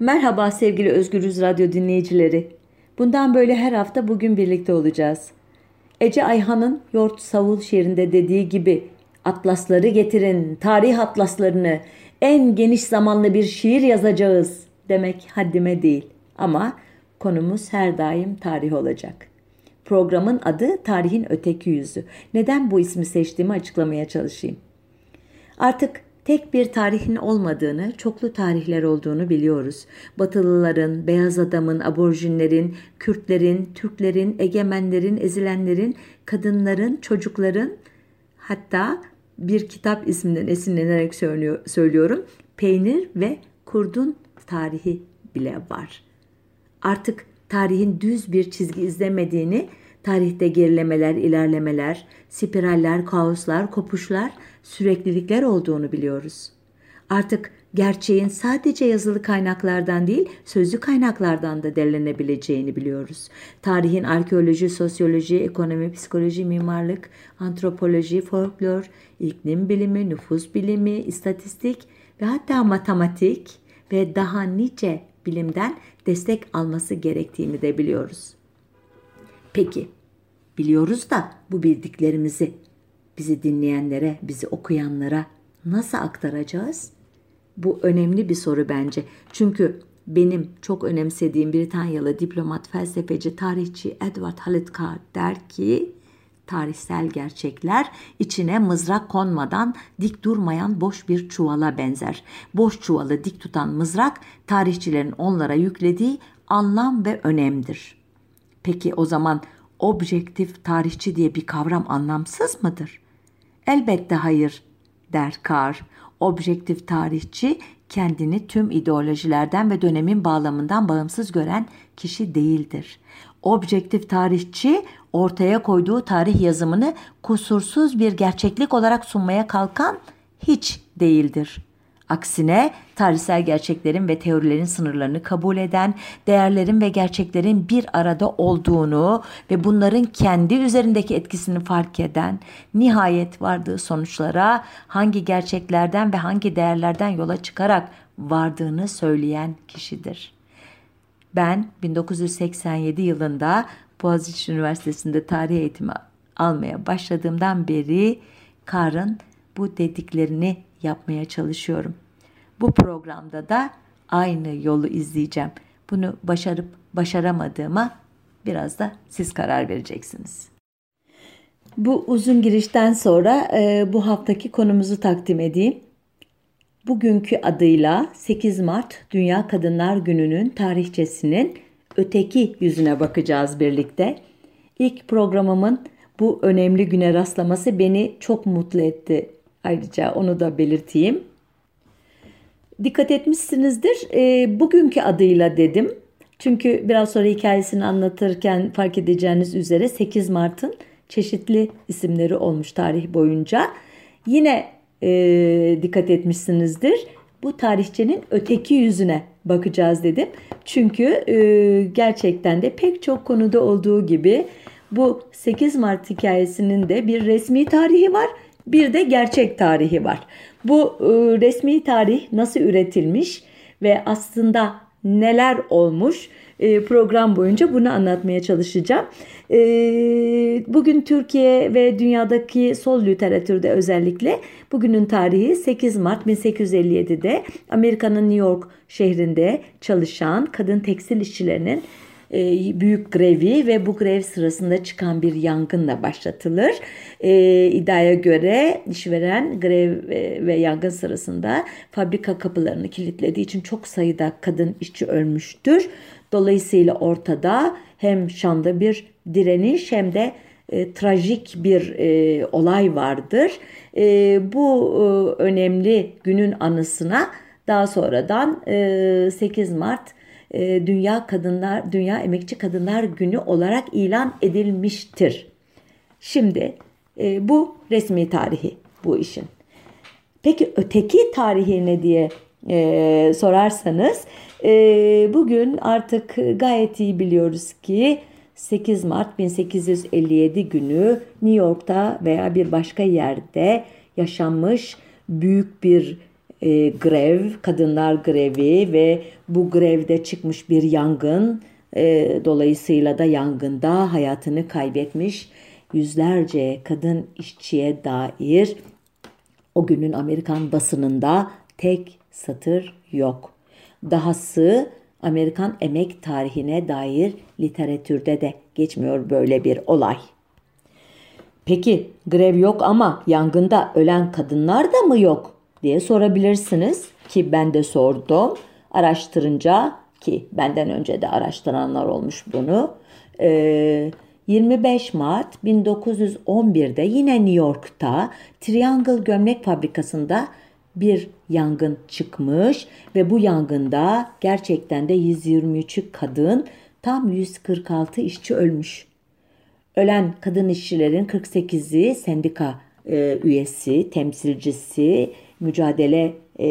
Merhaba sevgili Özgürüz Radyo dinleyicileri. Bundan böyle her hafta bugün birlikte olacağız. Ece Ayhan'ın Yort Savul şiirinde dediği gibi atlasları getirin, tarih atlaslarını, en geniş zamanlı bir şiir yazacağız demek haddime değil. Ama konumuz her daim tarih olacak. Programın adı Tarihin Öteki Yüzü. Neden bu ismi seçtiğimi açıklamaya çalışayım. Artık tek bir tarihin olmadığını, çoklu tarihler olduğunu biliyoruz. Batılıların, beyaz adamın, aborjinlerin, Kürtlerin, Türklerin, egemenlerin, ezilenlerin, kadınların, çocukların hatta bir kitap isminden esinlenerek söylüyorum. Peynir ve kurdun tarihi bile var. Artık tarihin düz bir çizgi izlemediğini, tarihte gerilemeler, ilerlemeler, spiraller, kaoslar, kopuşlar, süreklilikler olduğunu biliyoruz. Artık gerçeğin sadece yazılı kaynaklardan değil, sözlü kaynaklardan da derlenebileceğini biliyoruz. Tarihin arkeoloji, sosyoloji, ekonomi, psikoloji, mimarlık, antropoloji, folklor, iklim bilimi, nüfus bilimi, istatistik ve hatta matematik ve daha nice bilimden destek alması gerektiğini de biliyoruz. Peki, biliyoruz da bu bildiklerimizi bizi dinleyenlere, bizi okuyanlara nasıl aktaracağız? Bu önemli bir soru bence. Çünkü benim çok önemsediğim Britanyalı diplomat, felsefeci, tarihçi Edward Halit Carr der ki tarihsel gerçekler içine mızrak konmadan dik durmayan boş bir çuvala benzer. Boş çuvalı dik tutan mızrak tarihçilerin onlara yüklediği anlam ve önemdir. Peki o zaman objektif tarihçi diye bir kavram anlamsız mıdır? Elbette hayır der Carr. Objektif tarihçi kendini tüm ideolojilerden ve dönemin bağlamından bağımsız gören kişi değildir. Objektif tarihçi ortaya koyduğu tarih yazımını kusursuz bir gerçeklik olarak sunmaya kalkan hiç değildir. Aksine tarihsel gerçeklerin ve teorilerin sınırlarını kabul eden, değerlerin ve gerçeklerin bir arada olduğunu ve bunların kendi üzerindeki etkisini fark eden, nihayet vardığı sonuçlara hangi gerçeklerden ve hangi değerlerden yola çıkarak vardığını söyleyen kişidir. Ben 1987 yılında Boğaziçi Üniversitesi'nde tarih eğitimi almaya başladığımdan beri Kar'ın bu dediklerini yapmaya çalışıyorum. Bu programda da aynı yolu izleyeceğim. Bunu başarıp başaramadığıma biraz da siz karar vereceksiniz. Bu uzun girişten sonra e, bu haftaki konumuzu takdim edeyim. Bugünkü adıyla 8 Mart Dünya Kadınlar Günü'nün tarihçesinin öteki yüzüne bakacağız birlikte. İlk programımın bu önemli güne rastlaması beni çok mutlu etti. Ayrıca onu da belirteyim. Dikkat etmişsinizdir. E, bugünkü adıyla dedim. Çünkü biraz sonra hikayesini anlatırken fark edeceğiniz üzere 8 Mart'ın çeşitli isimleri olmuş tarih boyunca. Yine e, dikkat etmişsinizdir. Bu tarihçinin öteki yüzüne bakacağız dedim. Çünkü e, gerçekten de pek çok konuda olduğu gibi bu 8 Mart hikayesinin de bir resmi tarihi var bir de gerçek tarihi var. Bu e, resmi tarih nasıl üretilmiş ve aslında neler olmuş e, program boyunca bunu anlatmaya çalışacağım. E, bugün Türkiye ve dünyadaki sol literatürde özellikle bugünün tarihi 8 Mart 1857'de Amerika'nın New York şehrinde çalışan kadın tekstil işçilerinin büyük grevi ve bu grev sırasında çıkan bir yangınla başlatılır. E, iddiaya göre işveren grev ve yangın sırasında fabrika kapılarını kilitlediği için çok sayıda kadın işçi ölmüştür. Dolayısıyla ortada hem Şam'da bir direniş hem de e, trajik bir e, olay vardır. E, bu e, önemli günün anısına daha sonradan e, 8 Mart e, Dünya Kadınlar Dünya Emekçi Kadınlar Günü olarak ilan edilmiştir. Şimdi e, bu resmi tarihi bu işin. Peki öteki tarihi ne diye e, sorarsanız bugün artık gayet iyi biliyoruz ki 8 Mart 1857 günü New York'ta veya bir başka yerde yaşanmış büyük bir e, grev, kadınlar grevi ve bu grevde çıkmış bir yangın e, dolayısıyla da yangında hayatını kaybetmiş yüzlerce kadın işçiye dair o günün Amerikan basınında tek satır yok. Dahası Amerikan emek tarihine dair literatürde de geçmiyor böyle bir olay. Peki grev yok ama yangında ölen kadınlar da mı yok diye sorabilirsiniz ki ben de sordum. Araştırınca ki benden önce de araştıranlar olmuş bunu. Ee, 25 Mart 1911'de yine New York'ta Triangle Gömlek Fabrikası'nda bir yangın çıkmış ve bu yangında gerçekten de 123 kadın tam 146 işçi ölmüş. Ölen kadın işçilerin 48'i sendika e, üyesi, temsilcisi, mücadele e,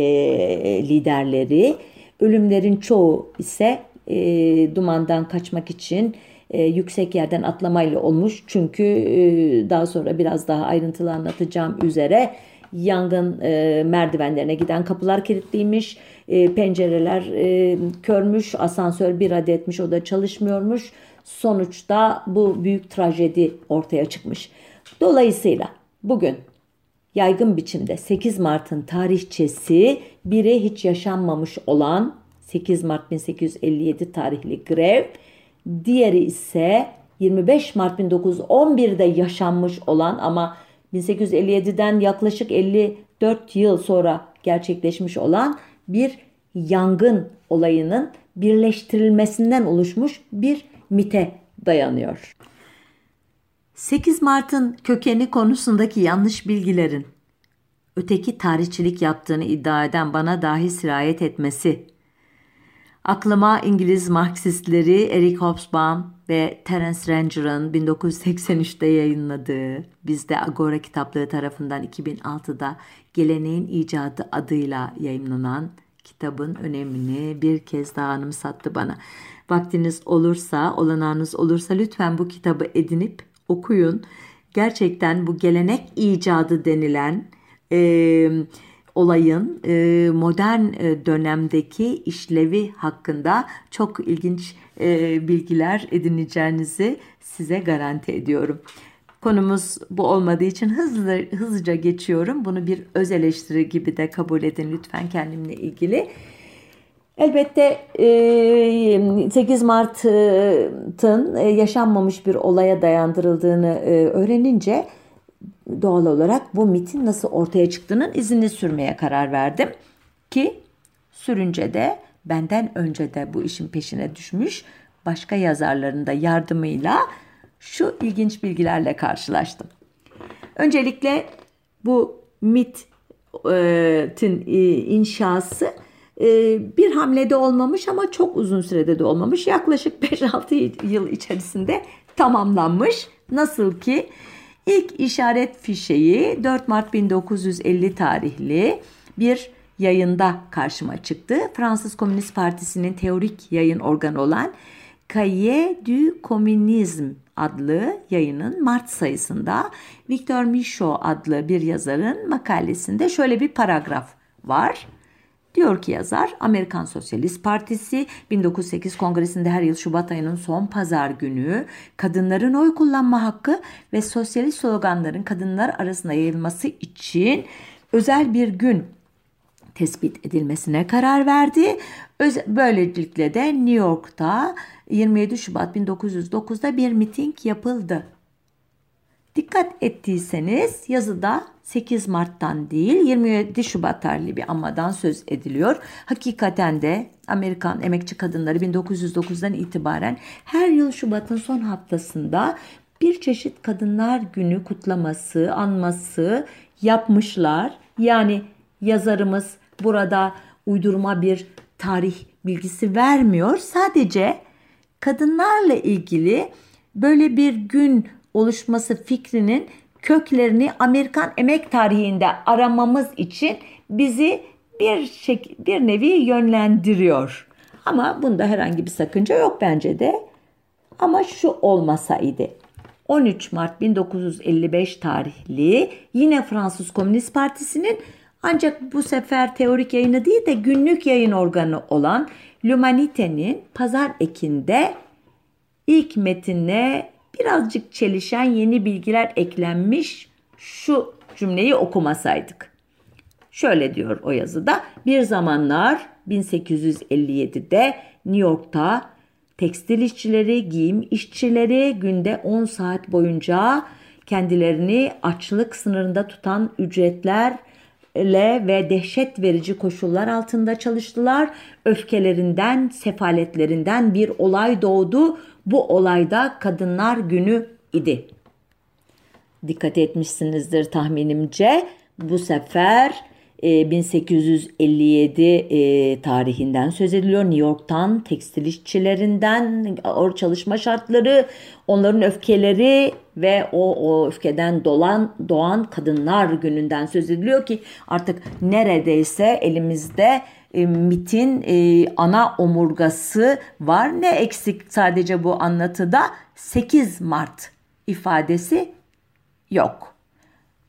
liderleri. Ölümlerin çoğu ise e, dumandan kaçmak için e, yüksek yerden atlamayla olmuş. Çünkü e, daha sonra biraz daha ayrıntılı anlatacağım üzere yangın e, merdivenlerine giden kapılar kilitliymiş. E, pencereler e, körmüş, asansör bir adetmiş o da çalışmıyormuş. Sonuçta bu büyük trajedi ortaya çıkmış. Dolayısıyla bugün yaygın biçimde 8 Mart'ın tarihçesi biri hiç yaşanmamış olan 8 Mart 1857 tarihli grev, diğeri ise 25 Mart 1911'de yaşanmış olan ama 1857'den yaklaşık 54 yıl sonra gerçekleşmiş olan bir yangın olayının birleştirilmesinden oluşmuş bir mite dayanıyor. 8 Mart'ın kökeni konusundaki yanlış bilgilerin öteki tarihçilik yaptığını iddia eden bana dahi sirayet etmesi Aklıma İngiliz Marksistleri Eric Hobsbawm ve Terence Ranger'ın 1983'te yayınladığı, bizde Agora kitaplığı tarafından 2006'da Geleneğin İcadı adıyla yayınlanan kitabın önemini bir kez daha anımsattı bana. Vaktiniz olursa, olanağınız olursa lütfen bu kitabı edinip okuyun. Gerçekten bu gelenek icadı denilen e, olayın e, modern e, dönemdeki işlevi hakkında çok ilginç e, bilgiler edineceğinizi size garanti ediyorum. Konumuz bu olmadığı için hızlı hızlıca geçiyorum. Bunu bir öz eleştiri gibi de kabul edin lütfen kendimle ilgili. Elbette 8 Mart'ın yaşanmamış bir olaya dayandırıldığını öğrenince doğal olarak bu mitin nasıl ortaya çıktığının izini sürmeye karar verdim. Ki sürünce de benden önce de bu işin peşine düşmüş başka yazarların da yardımıyla şu ilginç bilgilerle karşılaştım. Öncelikle bu mitin inşası bir hamlede olmamış ama çok uzun sürede de olmamış. Yaklaşık 5-6 yıl içerisinde tamamlanmış. Nasıl ki İlk işaret fişeği 4 Mart 1950 tarihli bir yayında karşıma çıktı. Fransız Komünist Partisi'nin teorik yayın organı olan Cahiers du Communisme adlı yayının Mart sayısında Victor Michaud adlı bir yazarın makalesinde şöyle bir paragraf var. Diyor ki yazar, Amerikan Sosyalist Partisi 1908 Kongresi'nde her yıl Şubat ayının son pazar günü kadınların oy kullanma hakkı ve sosyalist sloganların kadınlar arasında yayılması için özel bir gün tespit edilmesine karar verdi. Böylelikle de New York'ta 27 Şubat 1909'da bir miting yapıldı. Dikkat ettiyseniz yazıda 8 Mart'tan değil 27 Şubat tarihli bir anmadan söz ediliyor. Hakikaten de Amerikan emekçi kadınları 1909'dan itibaren her yıl Şubat'ın son haftasında bir çeşit Kadınlar Günü kutlaması, anması yapmışlar. Yani yazarımız burada uydurma bir tarih bilgisi vermiyor. Sadece kadınlarla ilgili böyle bir gün oluşması fikrinin köklerini Amerikan emek tarihinde aramamız için bizi bir şek bir nevi yönlendiriyor. Ama bunda herhangi bir sakınca yok bence de. Ama şu olmasaydı. 13 Mart 1955 tarihli yine Fransız Komünist Partisi'nin Ancak bu sefer teorik yayını değil de günlük yayın organı olan L'Humanite'nin pazar ekinde ilk metine birazcık çelişen yeni bilgiler eklenmiş şu cümleyi okumasaydık. Şöyle diyor o yazıda. Bir zamanlar 1857'de New York'ta tekstil işçileri, giyim işçileri günde 10 saat boyunca kendilerini açlık sınırında tutan ücretlerle ve dehşet verici koşullar altında çalıştılar. Öfkelerinden, sefaletlerinden bir olay doğdu. Bu olayda Kadınlar Günü idi. Dikkat etmişsinizdir tahminimce. Bu sefer 1857 e, e, tarihinden söz ediliyor. New York'tan, tekstil işçilerinden, ağır çalışma şartları, onların öfkeleri ve o, o öfkeden dolan, doğan kadınlar gününden söz ediliyor ki artık neredeyse elimizde e, MIT'in e, ana omurgası var. Ne eksik sadece bu anlatıda? 8 Mart ifadesi yok.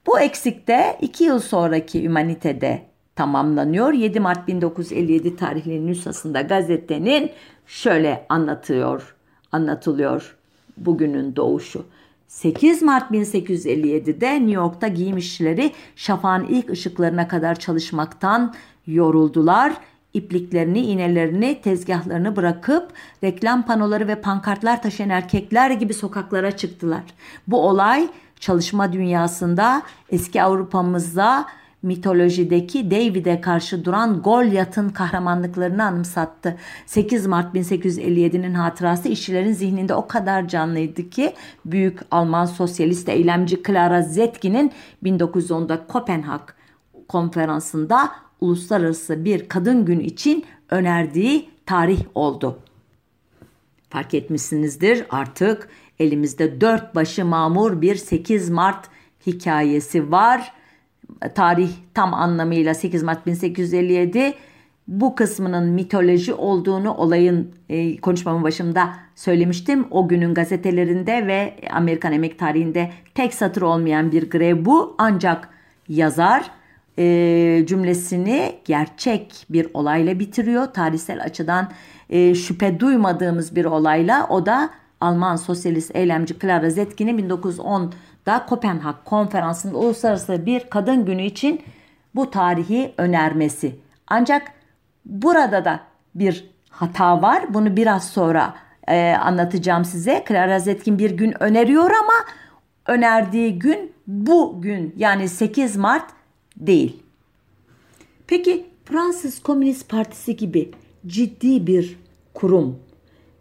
Bu eksikte 2 yıl sonraki Ümanite'de tamamlanıyor. 7 Mart 1957 tarihli nüshasında gazetenin şöyle anlatıyor, anlatılıyor bugünün doğuşu. 8 Mart 1857'de New York'ta giyim işçileri şafağın ilk ışıklarına kadar çalışmaktan yoruldular. İpliklerini, iğnelerini, tezgahlarını bırakıp reklam panoları ve pankartlar taşıyan erkekler gibi sokaklara çıktılar. Bu olay çalışma dünyasında eski Avrupa'mızda mitolojideki David'e karşı duran Goliath'ın kahramanlıklarını anımsattı. 8 Mart 1857'nin hatırası işçilerin zihninde o kadar canlıydı ki büyük Alman sosyalist eylemci Clara Zetkin'in 1910'da Kopenhag konferansında uluslararası bir kadın gün için önerdiği tarih oldu. Fark etmişsinizdir artık Elimizde dört başı mamur bir 8 Mart hikayesi var. Tarih tam anlamıyla 8 Mart 1857 bu kısmının mitoloji olduğunu olayın e, konuşmamın başında söylemiştim. O günün gazetelerinde ve Amerikan emek tarihinde tek satır olmayan bir grev bu. Ancak yazar e, cümlesini gerçek bir olayla bitiriyor. Tarihsel açıdan e, şüphe duymadığımız bir olayla o da Alman sosyalist eylemci Clara Zetkin'in 1910'da Kopenhag konferansında uluslararası bir kadın günü için bu tarihi önermesi. Ancak burada da bir hata var. Bunu biraz sonra e, anlatacağım size. Clara Zetkin bir gün öneriyor ama önerdiği gün bu gün yani 8 Mart değil. Peki Fransız Komünist Partisi gibi ciddi bir kurum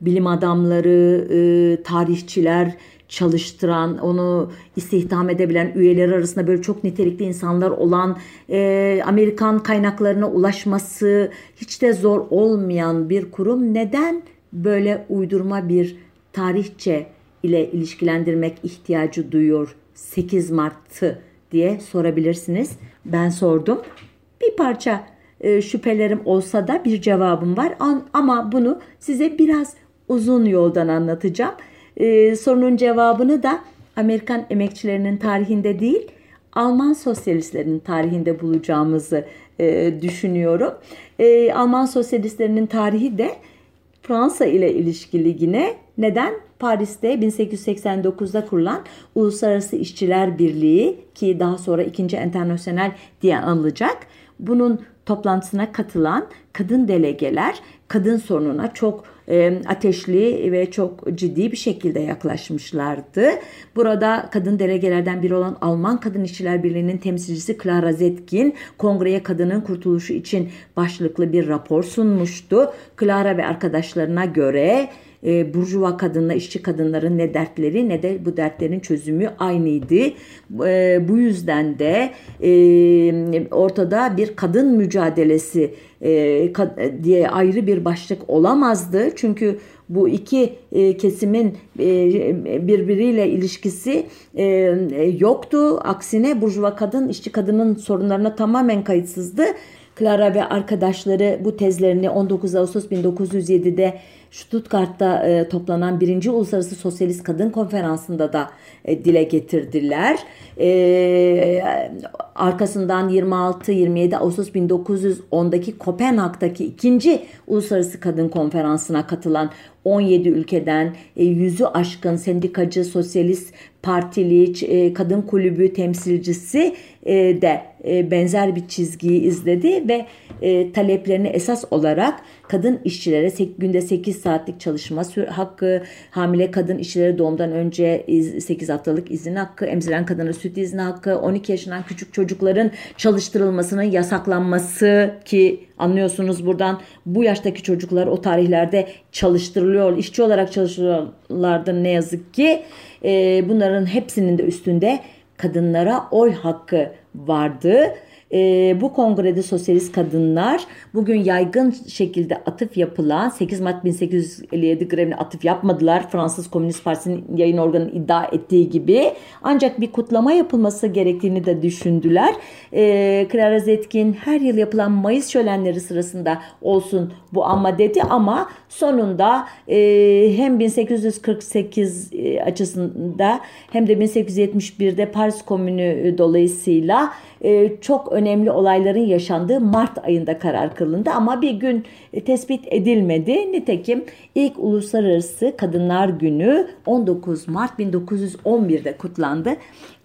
bilim adamları, e, tarihçiler çalıştıran, onu istihdam edebilen üyeler arasında böyle çok nitelikli insanlar olan, e, Amerikan kaynaklarına ulaşması hiç de zor olmayan bir kurum neden böyle uydurma bir tarihçe ile ilişkilendirmek ihtiyacı duyuyor 8 Mart'ı diye sorabilirsiniz. Ben sordum. Bir parça e, şüphelerim olsa da bir cevabım var ama bunu size biraz uzun yoldan anlatacağım. Ee, sorunun cevabını da Amerikan emekçilerinin tarihinde değil, Alman sosyalistlerinin tarihinde bulacağımızı e, düşünüyorum. E, Alman sosyalistlerinin tarihi de Fransa ile ilişkili yine neden? Paris'te 1889'da kurulan Uluslararası İşçiler Birliği ki daha sonra ikinci Enternasyonel diye anılacak. Bunun toplantısına katılan kadın delegeler kadın sorununa çok e, ateşli ve çok ciddi bir şekilde yaklaşmışlardı. Burada kadın delegelerden biri olan Alman Kadın İşçiler Birliği'nin temsilcisi Clara Zetkin kongreye kadının kurtuluşu için başlıklı bir rapor sunmuştu. Clara ve arkadaşlarına göre e, burjuva kadınla işçi kadınların ne dertleri ne de bu dertlerin çözümü aynıydı. E, bu yüzden de e, ortada bir kadın mücadelesi e, kad, diye ayrı bir başlık olamazdı. Çünkü bu iki e, kesimin e, birbiriyle ilişkisi e, yoktu. Aksine burjuva kadın işçi kadının sorunlarına tamamen kayıtsızdı. Clara ve arkadaşları bu tezlerini 19 Ağustos 1907'de Stuttgart'ta e, toplanan birinci Uluslararası Sosyalist Kadın Konferansı'nda da e, dile getirdiler. E, arkasından 26-27 Ağustos 1910'daki Kopenhag'daki ikinci Uluslararası Kadın Konferansı'na katılan 17 ülkeden e, yüzü aşkın sendikacı, sosyalist partili, e, kadın kulübü temsilcisi e, de e, benzer bir çizgiyi izledi ve taleplerini esas olarak kadın işçilere günde 8 saatlik çalışma hakkı, hamile kadın işçilere doğumdan önce 8 haftalık izin hakkı, emziren kadına süt izni hakkı, 12 yaşından küçük çocukların çalıştırılmasının yasaklanması ki anlıyorsunuz buradan bu yaştaki çocuklar o tarihlerde çalıştırılıyor, işçi olarak çalıştırıyorlardı ne yazık ki. Bunların hepsinin de üstünde kadınlara oy hakkı vardı. E, bu kongrede sosyalist kadınlar bugün yaygın şekilde atıf yapılan 8 Mart 1857 grevine atıf yapmadılar. Fransız Komünist Partisi'nin yayın organı iddia ettiği gibi. Ancak bir kutlama yapılması gerektiğini de düşündüler. E, Clara Zetkin her yıl yapılan Mayıs şölenleri sırasında olsun bu ama dedi ama sonunda e, hem 1848 e, açısında hem de 1871'de Paris Komünü dolayısıyla e, çok önemli olayların yaşandığı Mart ayında karar kılındı ama bir gün e, tespit edilmedi. Nitekim ilk Uluslararası Kadınlar Günü 19 Mart 1911'de kutlandı.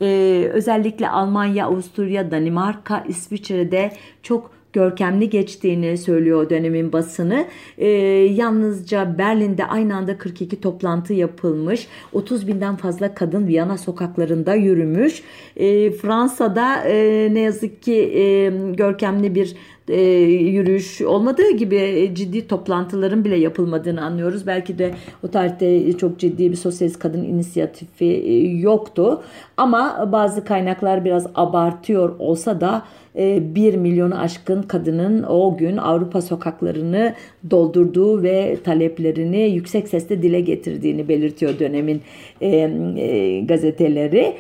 E, özellikle Almanya, Avusturya, Danimarka, İsviçre'de çok görkemli geçtiğini söylüyor dönemin basını. E, yalnızca Berlin'de aynı anda 42 toplantı yapılmış. 30 binden fazla kadın Viyana sokaklarında yürümüş. E, Fransa'da e, ne yazık ki e, görkemli bir e, yürüyüş olmadığı gibi ciddi toplantıların bile yapılmadığını anlıyoruz. Belki de o tarihte çok ciddi bir sosyalist kadın inisiyatifi e, yoktu. Ama bazı kaynaklar biraz abartıyor olsa da 1 e, milyonu aşkın kadının o gün Avrupa sokaklarını doldurduğu ve taleplerini yüksek sesle dile getirdiğini belirtiyor dönemin e, e, gazeteleri.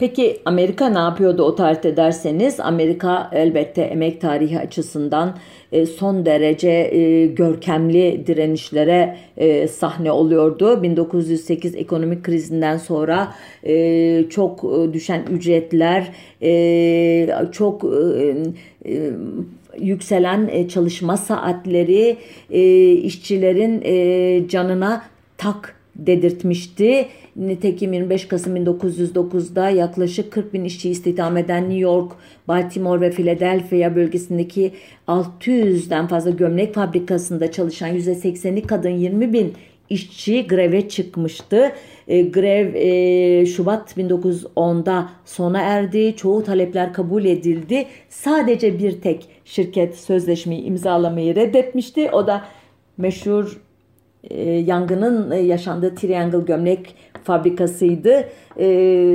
Peki Amerika ne yapıyordu o tarihte derseniz Amerika elbette emek tarihi açısından e, son derece e, görkemli direnişlere e, sahne oluyordu. 1908 ekonomik krizinden sonra çok düşen ücretler, çok yükselen çalışma saatleri işçilerin canına tak dedirtmişti. Nitekim 25 Kasım 1909'da yaklaşık 40 bin işçi istihdam eden New York, Baltimore ve Philadelphia bölgesindeki 600'den fazla gömlek fabrikasında çalışan %80'i kadın 20 bin işçi greve çıkmıştı. E, grev e, Şubat 1910'da sona erdi. Çoğu talepler kabul edildi. Sadece bir tek şirket sözleşmeyi imzalamayı reddetmişti. O da meşhur e, yangının e, yaşandığı Triangle gömlek fabrikasıydı. E,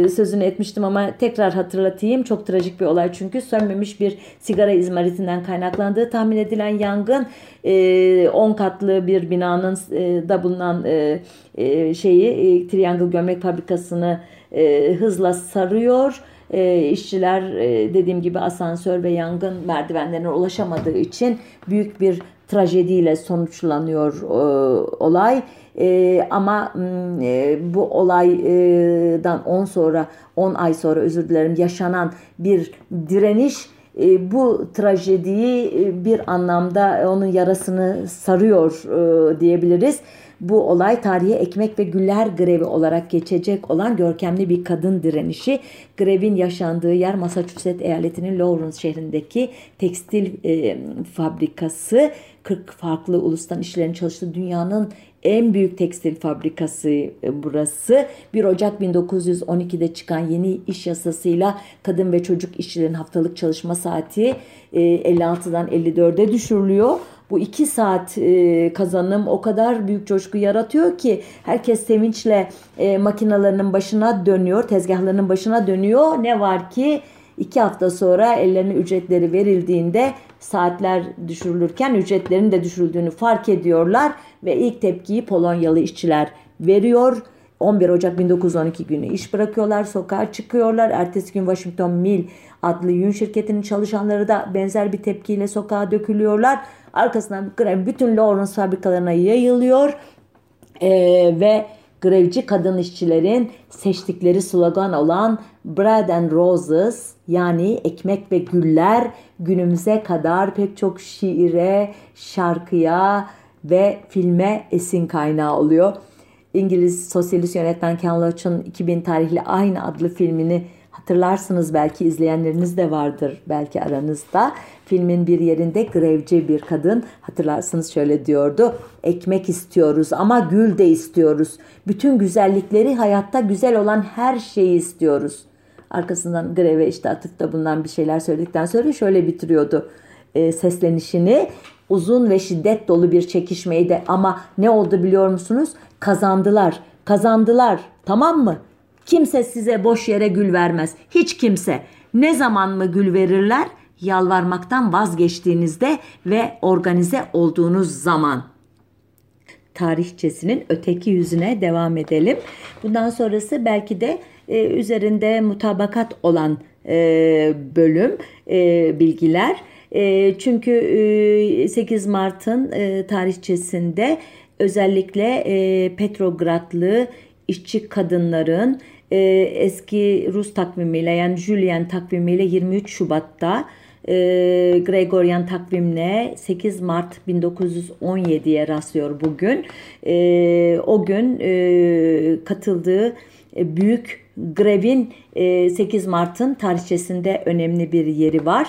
sözünü etmiştim ama tekrar hatırlatayım. Çok trajik bir olay çünkü sönmemiş bir sigara izmaritinden kaynaklandığı tahmin edilen yangın 10 e, katlı bir binanın e, da bulunan şeyi Triangle gömlek fabrikasını hızla sarıyor. E, işçiler e, dediğim gibi asansör ve yangın merdivenlerine ulaşamadığı için büyük bir trajediyle sonuçlanıyor e, olay. E, ama e, bu olaydan 10 sonra 10 ay sonra özür dilerim yaşanan bir direniş e, bu trajediyi e, bir anlamda onun yarasını sarıyor e, diyebiliriz. Bu olay tarihe ekmek ve güller grevi olarak geçecek olan görkemli bir kadın direnişi. Grevin yaşandığı yer Massachusetts eyaletinin Lawrence şehrindeki tekstil e, fabrikası. 40 farklı ulustan işçilerin çalıştığı dünyanın en büyük tekstil fabrikası e, burası. 1 Ocak 1912'de çıkan yeni iş yasasıyla kadın ve çocuk işçilerin haftalık çalışma saati 56'dan e, 54'e düşürülüyor. Bu iki saat e, kazanım o kadar büyük coşku yaratıyor ki herkes sevinçle e, makinalarının başına dönüyor, tezgahlarının başına dönüyor. Ne var ki iki hafta sonra ellerine ücretleri verildiğinde saatler düşürülürken ücretlerin de düşürüldüğünü fark ediyorlar ve ilk tepkiyi Polonyalı işçiler veriyor. 11 Ocak 1912 günü iş bırakıyorlar, sokağa çıkıyorlar. Ertesi gün Washington Mill adlı yün şirketinin çalışanları da benzer bir tepkiyle sokağa dökülüyorlar. Arkasından grev bütün Lawrence fabrikalarına yayılıyor ee, ve grevci kadın işçilerin seçtikleri slogan olan Bread and Roses yani ekmek ve güller günümüze kadar pek çok şiire, şarkıya ve filme esin kaynağı oluyor. İngiliz sosyalist yönetmen Ken Loach'un 2000 tarihli aynı adlı filmini hatırlarsınız belki izleyenleriniz de vardır belki aranızda. Filmin bir yerinde grevci bir kadın hatırlarsınız şöyle diyordu. Ekmek istiyoruz ama gül de istiyoruz. Bütün güzellikleri hayatta güzel olan her şeyi istiyoruz. Arkasından greve işte atıfta bundan bir şeyler söyledikten sonra şöyle bitiriyordu e, seslenişini uzun ve şiddet dolu bir çekişmeydi ama ne oldu biliyor musunuz? Kazandılar. Kazandılar. Tamam mı? Kimse size boş yere gül vermez. Hiç kimse. Ne zaman mı gül verirler? Yalvarmaktan vazgeçtiğinizde ve organize olduğunuz zaman. Tarihçesinin öteki yüzüne devam edelim. Bundan sonrası belki de e, üzerinde mutabakat olan e, bölüm, e, bilgiler. E, çünkü e, 8 Mart'ın e, tarihçesinde özellikle e, Petrogradlı işçi kadınların e, eski Rus takvimiyle yani Julian takvimiyle 23 Şubat'ta e, Gregorian takvimle 8 Mart 1917'ye rastlıyor bugün. E, o gün e, katıldığı e, büyük grevin e, 8 Mart'ın tarihçesinde önemli bir yeri var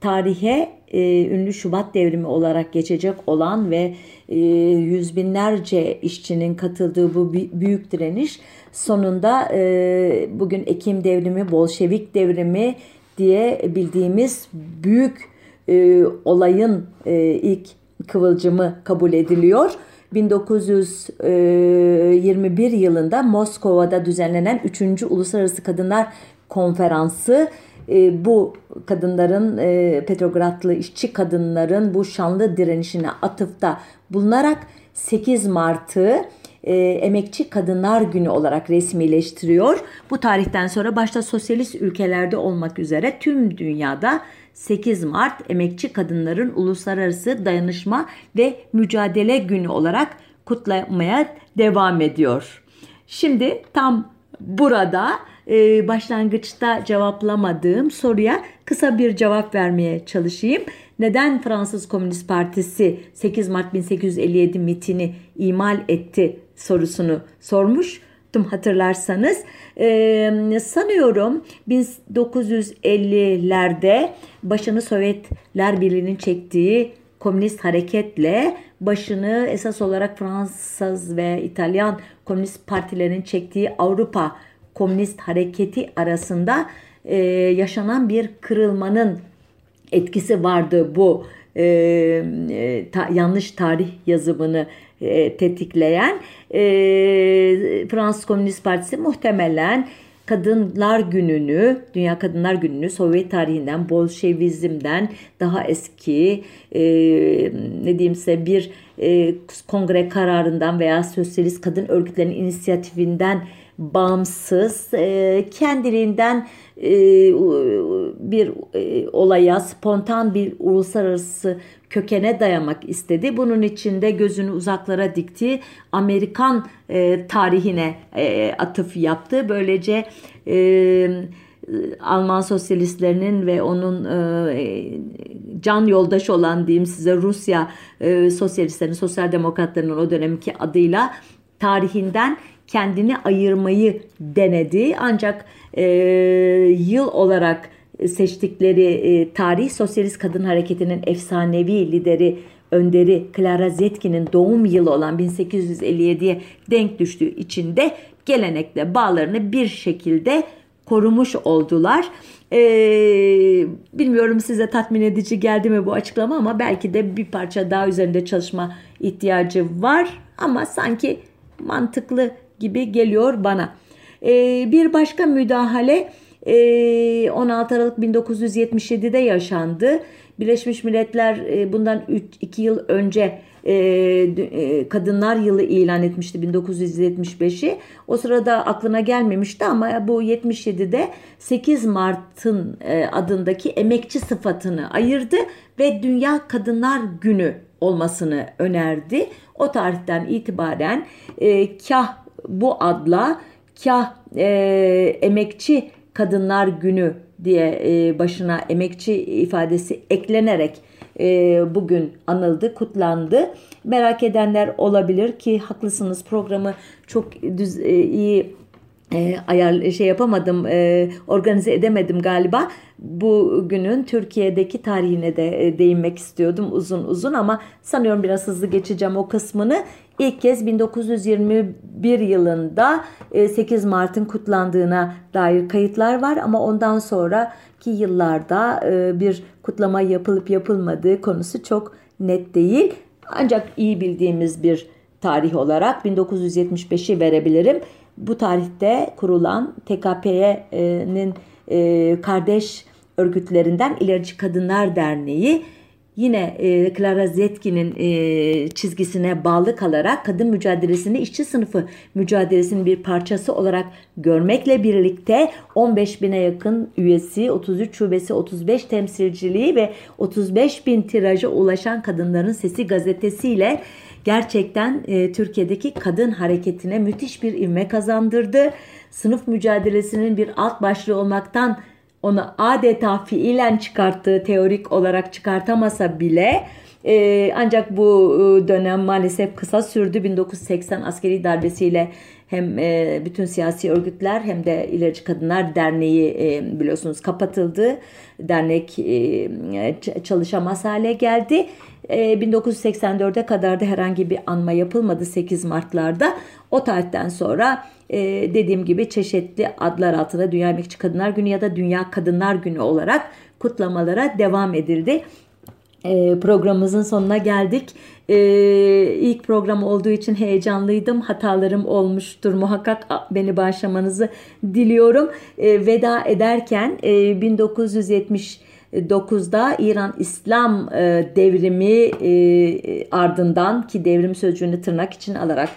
tarihe e, ünlü Şubat devrimi olarak geçecek olan ve e, yüz binlerce işçinin katıldığı bu büyük direniş sonunda e, bugün Ekim devrimi, Bolşevik devrimi diye bildiğimiz büyük e, olayın e, ilk kıvılcımı kabul ediliyor. 1921 e, yılında Moskova'da düzenlenen 3. Uluslararası Kadınlar Konferansı e, bu kadınların e, Petrogradlı işçi kadınların bu şanlı direnişine atıfta bulunarak 8 Mart'ı e, Emekçi Kadınlar Günü olarak resmileştiriyor. Bu tarihten sonra başta sosyalist ülkelerde olmak üzere tüm dünyada 8 Mart Emekçi Kadınların Uluslararası Dayanışma ve Mücadele Günü olarak kutlamaya devam ediyor. Şimdi tam burada e, başlangıçta cevaplamadığım soruya kısa bir cevap vermeye çalışayım. Neden Fransız Komünist Partisi 8 Mart 1857 mitini imal etti sorusunu sormuştum hatırlarsanız. Ee, sanıyorum 1950'lerde başını Sovyetler Birliği'nin çektiği komünist hareketle başını esas olarak Fransız ve İtalyan komünist partilerin çektiği Avrupa komünist hareketi arasında e, yaşanan bir kırılmanın etkisi vardı bu e, ta, yanlış tarih yazımını e, tetikleyen e, Fransız Komünist Partisi muhtemelen Kadınlar Günü'nü, Dünya Kadınlar Günü'nü Sovyet tarihinden, Bolşevizmden daha eski e, ne diyeyim size bir e, kongre kararından veya sosyalist kadın örgütlerinin inisiyatifinden bağımsız, e, kendiliğinden e, bir e, olaya, spontan bir uluslararası kökene dayamak istedi. Bunun için de gözünü uzaklara dikti. Amerikan tarihine atıf yaptı. Böylece Alman sosyalistlerinin ve onun can yoldaş olan diyeyim size Rusya sosyalistlerinin, sosyal demokratlarının o dönemki adıyla tarihinden kendini ayırmayı denedi. Ancak e, yıl olarak seçtikleri e, tarih Sosyalist Kadın Hareketi'nin efsanevi lideri önderi Clara Zetkin'in doğum yılı olan 1857'ye denk düştüğü için de gelenekle bağlarını bir şekilde korumuş oldular. Ee, bilmiyorum size tatmin edici geldi mi bu açıklama ama belki de bir parça daha üzerinde çalışma ihtiyacı var ama sanki mantıklı gibi geliyor bana. E, bir başka müdahale e, 16 Aralık 1977'de yaşandı. Birleşmiş Milletler e, bundan 2 yıl önce e, e, Kadınlar Yılı ilan etmişti 1975'i. O sırada aklına gelmemişti ama bu 77'de 8 Mart'ın e, adındaki emekçi sıfatını ayırdı ve Dünya Kadınlar Günü olmasını önerdi. O tarihten itibaren e, kah bu adla kah e, emekçi kadınlar günü diye e, başına emekçi ifadesi eklenerek e, bugün anıldı, kutlandı. Merak edenler olabilir ki haklısınız programı çok düz, e, iyi e, ayar şey yapamadım, e, organize edemedim galiba. Bugünün Türkiye'deki tarihine de e, değinmek istiyordum uzun uzun ama sanıyorum biraz hızlı geçeceğim o kısmını. İlk kez 1921 yılında 8 e, Mart'ın kutlandığına dair kayıtlar var ama ondan sonraki yıllarda e, bir kutlama yapılıp yapılmadığı konusu çok net değil. Ancak iyi bildiğimiz bir tarih olarak 1975'i verebilirim. Bu tarihte kurulan TKP'nin e, kardeş örgütlerinden İlerici Kadınlar Derneği yine e, Clara Zetkin'in e, çizgisine bağlı kalarak kadın mücadelesini işçi sınıfı mücadelesinin bir parçası olarak görmekle birlikte 15 bine yakın üyesi, 33 şubesi, 35 temsilciliği ve 35 bin tiraja ulaşan Kadınların Sesi gazetesiyle gerçekten e, Türkiye'deki kadın hareketine müthiş bir ivme kazandırdı. Sınıf mücadelesinin bir alt başlığı olmaktan onu adeta fiilen çıkarttığı teorik olarak çıkartamasa bile e, ancak bu e, dönem maalesef kısa sürdü. 1980 askeri darbesiyle hem e, bütün siyasi örgütler hem de İlerici Kadınlar Derneği e, biliyorsunuz kapatıldı. Dernek e, çalışamaz hale geldi. 1984'e kadar da herhangi bir anma yapılmadı 8 Mart'larda. O tarihten sonra dediğim gibi çeşitli adlar altında Dünya Emekçi Kadınlar Günü ya da Dünya Kadınlar Günü olarak kutlamalara devam edildi. Programımızın sonuna geldik. İlk program olduğu için heyecanlıydım. Hatalarım olmuştur. Muhakkak beni bağışlamanızı diliyorum. Veda ederken 1970 9'da İran İslam e, devrimi e, ardından ki devrim sözcüğünü tırnak için alarak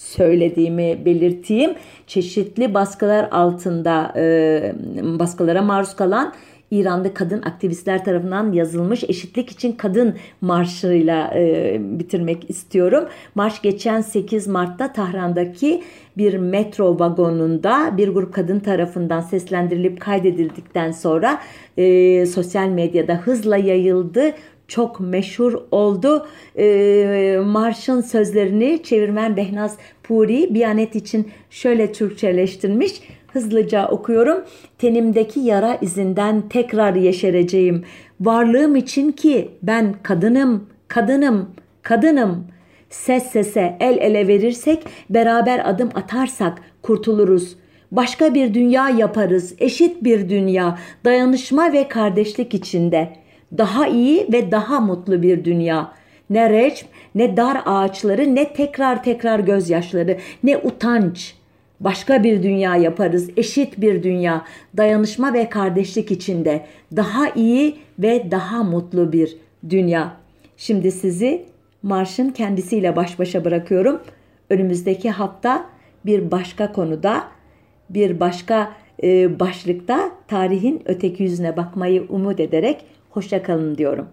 söylediğimi belirteyim. Çeşitli baskılar altında e, baskılara maruz kalan İran'da kadın aktivistler tarafından yazılmış eşitlik için kadın marşıyla e, bitirmek istiyorum. Marş geçen 8 Mart'ta Tahran'daki bir metro vagonunda bir grup kadın tarafından seslendirilip kaydedildikten sonra e, sosyal medyada hızla yayıldı çok meşhur oldu. E, marşın sözlerini çevirmen Behnaz Puri Biyanet için şöyle Türkçeleştirmiş hızlıca okuyorum. Tenimdeki yara izinden tekrar yeşereceğim. Varlığım için ki ben kadınım, kadınım, kadınım. Ses sese, el ele verirsek, beraber adım atarsak kurtuluruz. Başka bir dünya yaparız, eşit bir dünya, dayanışma ve kardeşlik içinde. Daha iyi ve daha mutlu bir dünya. Ne recm, ne dar ağaçları, ne tekrar tekrar gözyaşları, ne utanç.'' Başka bir dünya yaparız, eşit bir dünya, dayanışma ve kardeşlik içinde, daha iyi ve daha mutlu bir dünya. Şimdi sizi marşın kendisiyle baş başa bırakıyorum. Önümüzdeki hafta bir başka konuda, bir başka başlıkta tarihin öteki yüzüne bakmayı umut ederek hoşçakalın diyorum.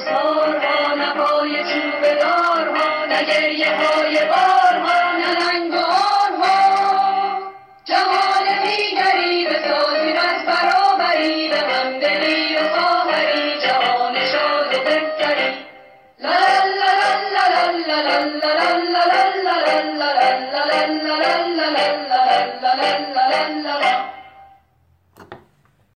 افسار ها نه پای چوبدار ها نه گریه های بار